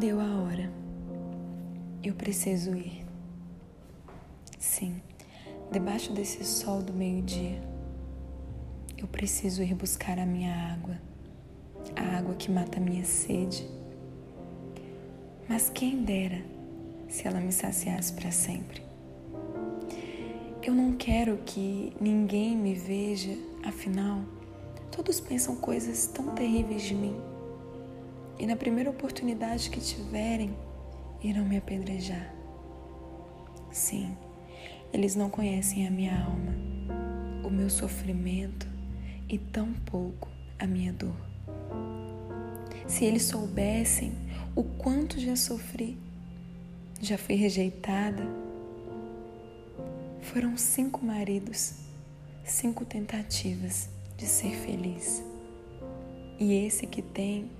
Deu a hora. Eu preciso ir. Sim, debaixo desse sol do meio-dia, eu preciso ir buscar a minha água, a água que mata a minha sede. Mas quem dera se ela me saciasse para sempre. Eu não quero que ninguém me veja, afinal, todos pensam coisas tão terríveis de mim. E na primeira oportunidade que tiverem, irão me apedrejar. Sim, eles não conhecem a minha alma, o meu sofrimento e tão pouco a minha dor. Se eles soubessem o quanto já sofri, já fui rejeitada, foram cinco maridos, cinco tentativas de ser feliz. E esse que tem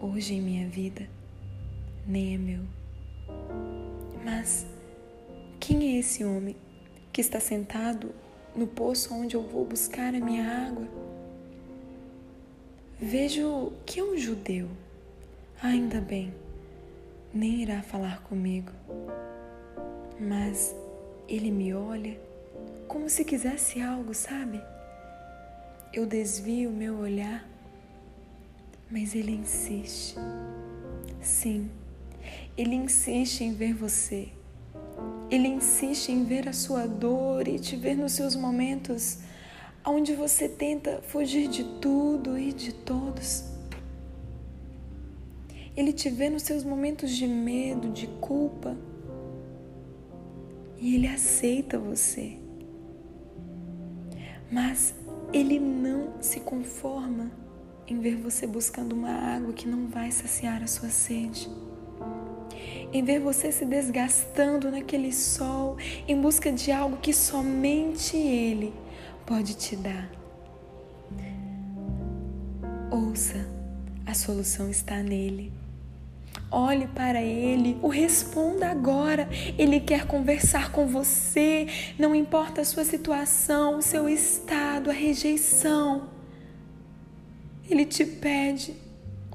hoje em minha vida nem é meu. Mas quem é esse homem que está sentado no poço onde eu vou buscar a minha água? Vejo que é um judeu. Ainda bem, nem irá falar comigo. Mas ele me olha como se quisesse algo, sabe? Eu desvio meu olhar, mas ele insiste. Sim, ele insiste em ver você. Ele insiste em ver a sua dor e te ver nos seus momentos onde você tenta fugir de tudo e de todos. Ele te vê nos seus momentos de medo, de culpa e ele aceita você. Mas ele não se conforma em ver você buscando uma água que não vai saciar a sua sede. Em ver você se desgastando naquele sol em busca de algo que somente ele pode te dar. Ouça, a solução está nele. Olhe para Ele, o responda agora. Ele quer conversar com você, não importa a sua situação, o seu estado, a rejeição. Ele te pede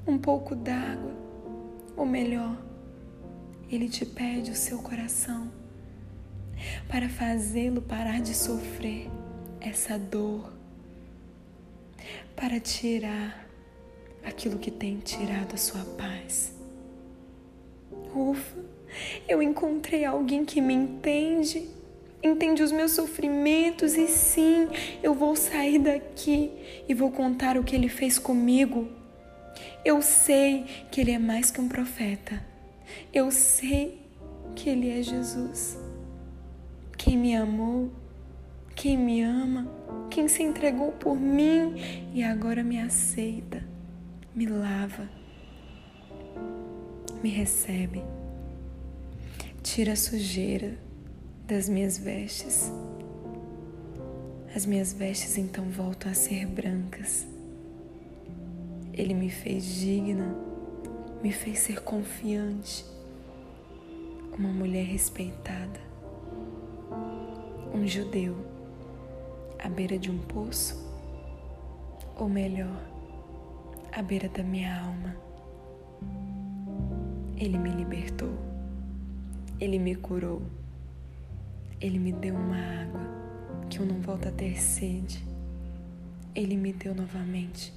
um pouco d'água, ou melhor, Ele te pede o seu coração para fazê-lo parar de sofrer essa dor, para tirar aquilo que tem tirado a sua paz. Ufa, eu encontrei alguém que me entende, entende os meus sofrimentos e sim, eu vou sair daqui e vou contar o que ele fez comigo. Eu sei que ele é mais que um profeta. Eu sei que ele é Jesus. Quem me amou, quem me ama, quem se entregou por mim e agora me aceita, me lava me recebe. Tira a sujeira das minhas vestes. As minhas vestes então voltam a ser brancas. Ele me fez digna, me fez ser confiante, uma mulher respeitada, um judeu à beira de um poço, ou melhor, à beira da minha alma. Ele me libertou, Ele me curou, Ele me deu uma água que eu não volto a ter sede, Ele me deu novamente.